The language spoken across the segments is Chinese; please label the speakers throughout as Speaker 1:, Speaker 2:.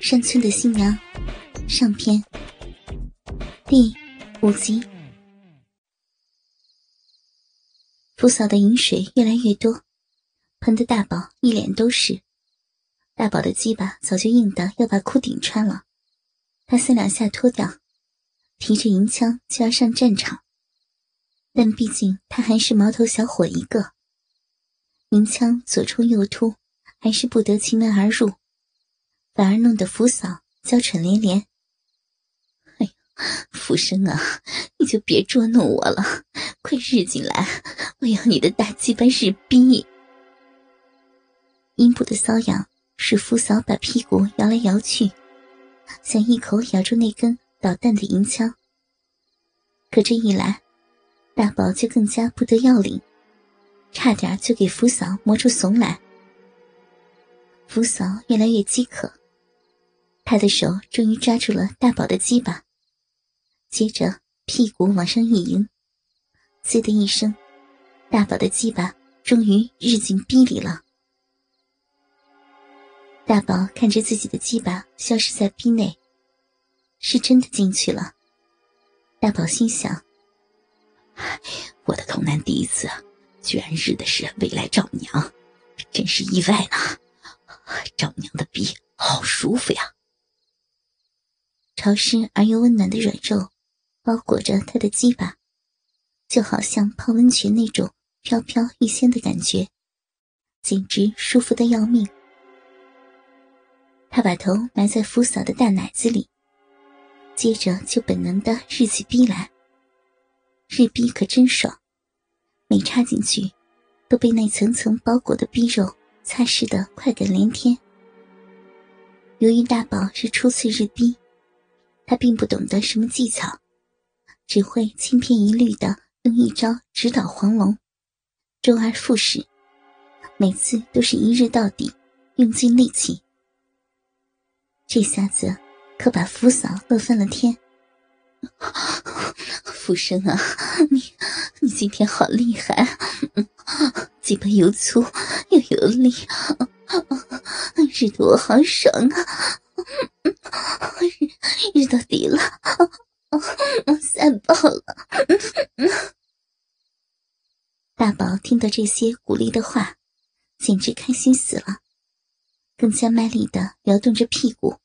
Speaker 1: 山村的新娘上篇第五集。福嫂的饮水越来越多，喷的大宝一脸都是。大宝的鸡巴早就硬的要把裤顶穿了，他三两下脱掉，提着银枪就要上战场。但毕竟他还是毛头小伙一个，银枪左冲右突，还是不得其门而入。反而弄得福嫂娇喘连连。哎呀，福生啊，你就别捉弄我了，快日进来，我要你的大鸡巴日逼！阴部的瘙痒使福嫂把屁股摇来摇去，想一口咬住那根捣蛋的银枪。可这一来，大宝就更加不得要领，差点就给福嫂磨出怂来。福嫂越来越饥渴。他的手终于抓住了大宝的鸡巴，接着屁股往上一迎，滋的一声，大宝的鸡巴终于日进逼里了。大宝看着自己的鸡巴消失在逼内，是真的进去了。大宝心想：“我的童男弟子居然日的是未来丈母娘，真是意外呢！丈母娘的逼好舒服呀！”潮湿而又温暖的软肉，包裹着他的鸡巴，就好像泡温泉那种飘飘欲仙的感觉，简直舒服的要命。他把头埋在福嫂的大奶子里，接着就本能的日起逼来。日逼可真爽，每插进去，都被那层层包裹的逼肉擦拭的快感连天。由于大宝是初次日逼。他并不懂得什么技巧，只会千篇一律的用一招直捣黄龙，周而复始，每次都是一日到底，用尽力气。这下子可把福嫂乐翻了天。福生啊，你你今天好厉害，嘴巴又粗又有力，日得我好爽啊！日到底了，塞爆了！大宝听到这些鼓励的话，简直开心死了，更加卖力的摇动着屁股，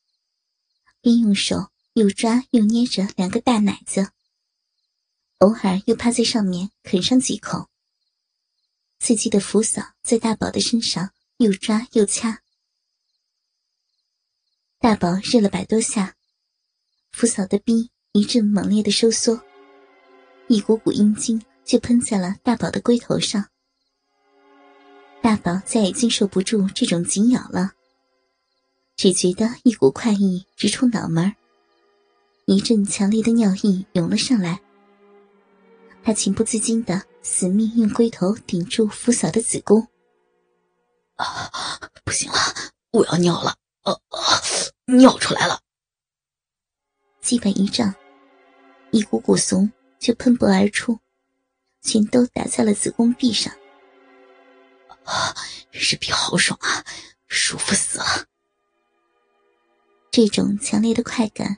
Speaker 1: 边用手又抓又捏着两个大奶子，偶尔又趴在上面啃上几口。刺激的福嫂在大宝的身上又抓又掐。大宝热了百多下，福嫂的逼一阵猛烈的收缩，一股股阴精就喷在了大宝的龟头上。大宝再也经受不住这种紧咬了，只觉得一股快意直冲脑门一阵强烈的尿意涌了上来。他情不自禁的死命用龟头顶住福嫂的子宫。
Speaker 2: 啊，不行了，我要尿了！啊啊！尿出来了，
Speaker 1: 基本一丈，一股股怂就喷薄而出，全都打在了子宫壁上。
Speaker 2: 啊，日比好爽啊，舒服死了！
Speaker 1: 这种强烈的快感，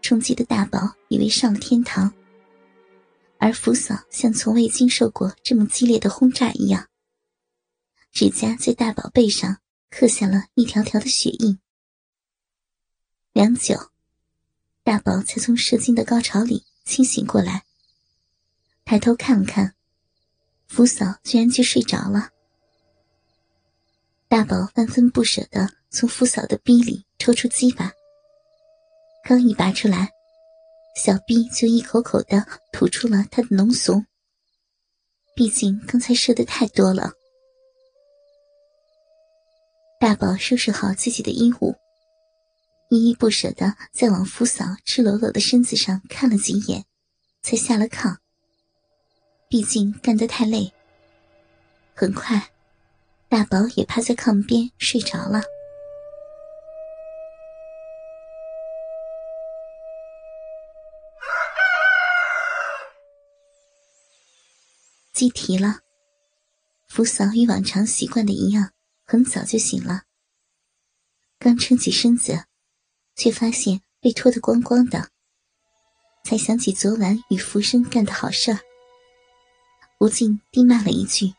Speaker 1: 冲击的大宝以为上了天堂，而福嫂像从未经受过这么激烈的轰炸一样，指甲在大宝背上刻下了一条条的血印。良久，大宝才从射精的高潮里清醒过来。抬头看了看，福嫂居然就睡着了。大宝万分不舍的从福嫂的逼里抽出鸡巴，刚一拔出来，小逼就一口口的吐出了他的浓怂。毕竟刚才射的太多了。大宝收拾好自己的衣物。依依不舍的再往福嫂赤裸裸的身子上看了几眼，才下了炕。毕竟干得太累。很快，大宝也趴在炕边睡着了。鸡啼了，福嫂与往常习惯的一样，很早就醒了。刚撑起身子。却发现被脱得光光的，才想起昨晚与福生干的好事儿，不禁低骂了一句。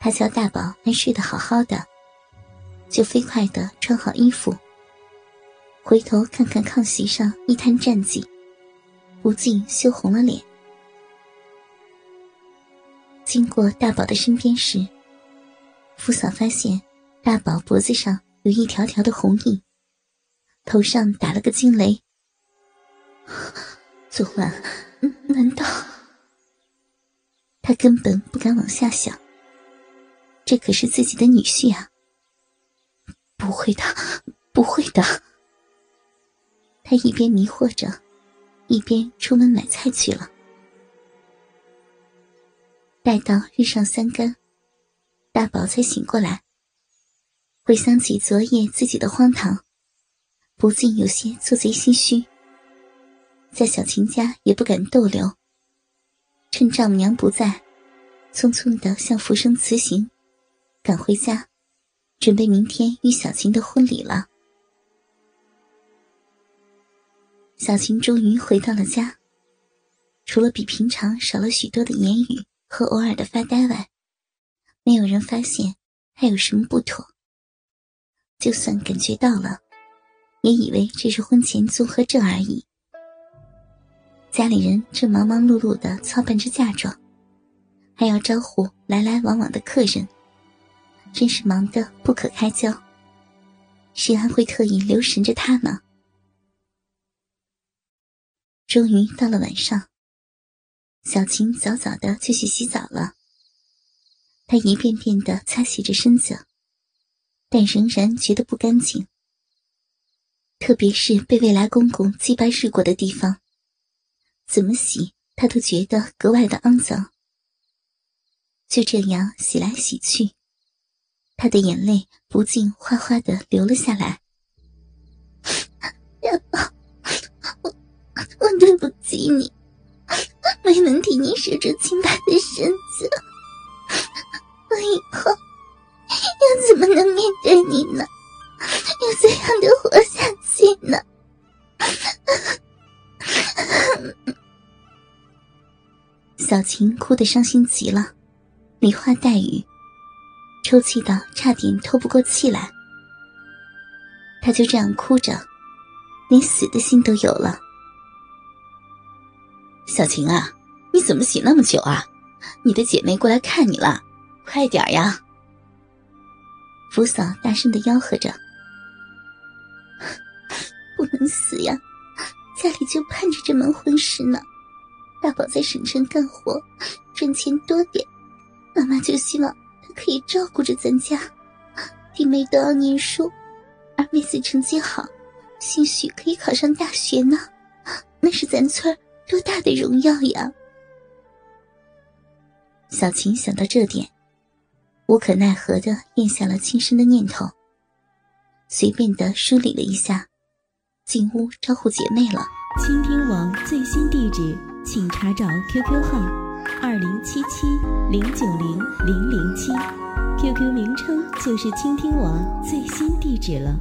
Speaker 1: 他瞧大宝还睡得好好的，就飞快的穿好衣服，回头看看炕席上一滩战绩，不禁羞红了脸。经过大宝的身边时，福嫂发现大宝脖子上有一条条的红印，头上打了个惊雷。昨晚，难道他根本不敢往下想？这可是自己的女婿啊！不会的，不会的。他一边迷惑着，一边出门买菜去了。待到日上三竿，大宝才醒过来，回想起昨夜自己的荒唐，不禁有些做贼心虚。在小琴家也不敢逗留，趁丈母娘不在，匆匆的向福生辞行。赶回家，准备明天与小琴的婚礼了。小琴终于回到了家，除了比平常少了许多的言语和偶尔的发呆外，没有人发现还有什么不妥。就算感觉到了，也以为这是婚前综合症而已。家里人正忙忙碌碌的操办着嫁妆，还要招呼来来往往的客人。真是忙得不可开交，谁还会特意留神着他呢？终于到了晚上，小琴早早的就去洗澡了。她一遍遍的擦洗着身子，但仍然觉得不干净。特别是被未来公公祭拜日过的地方，怎么洗他都觉得格外的肮脏。就这样洗来洗去。他的眼泪不禁哗哗的流了下来。大宝，我我对不起你，没能替你守着清白的身子，我以后要怎么能面对你呢？小琴哭得伤心极了，梨花带雨。抽泣到差点透不过气来，他就这样哭着，连死的心都有了。
Speaker 2: 小晴啊，你怎么洗那么久啊？你的姐妹过来看你了，快点呀！
Speaker 1: 福嫂大声的吆喝着：“ 不能死呀，家里就盼着这门婚事呢。大宝在省城干活，赚钱多点，妈妈就希望他。”可以照顾着咱家弟妹都要念书，二妹子成绩好，兴许可以考上大学呢，那是咱村多大的荣耀呀！小琴想到这点，无可奈何的咽下了轻生的念头，随便的梳理了一下，进屋招呼姐妹了。
Speaker 3: 倾听网最新地址，请查找 QQ 号。二零七七零九零零零七，QQ 名称就是倾听网最新地址了。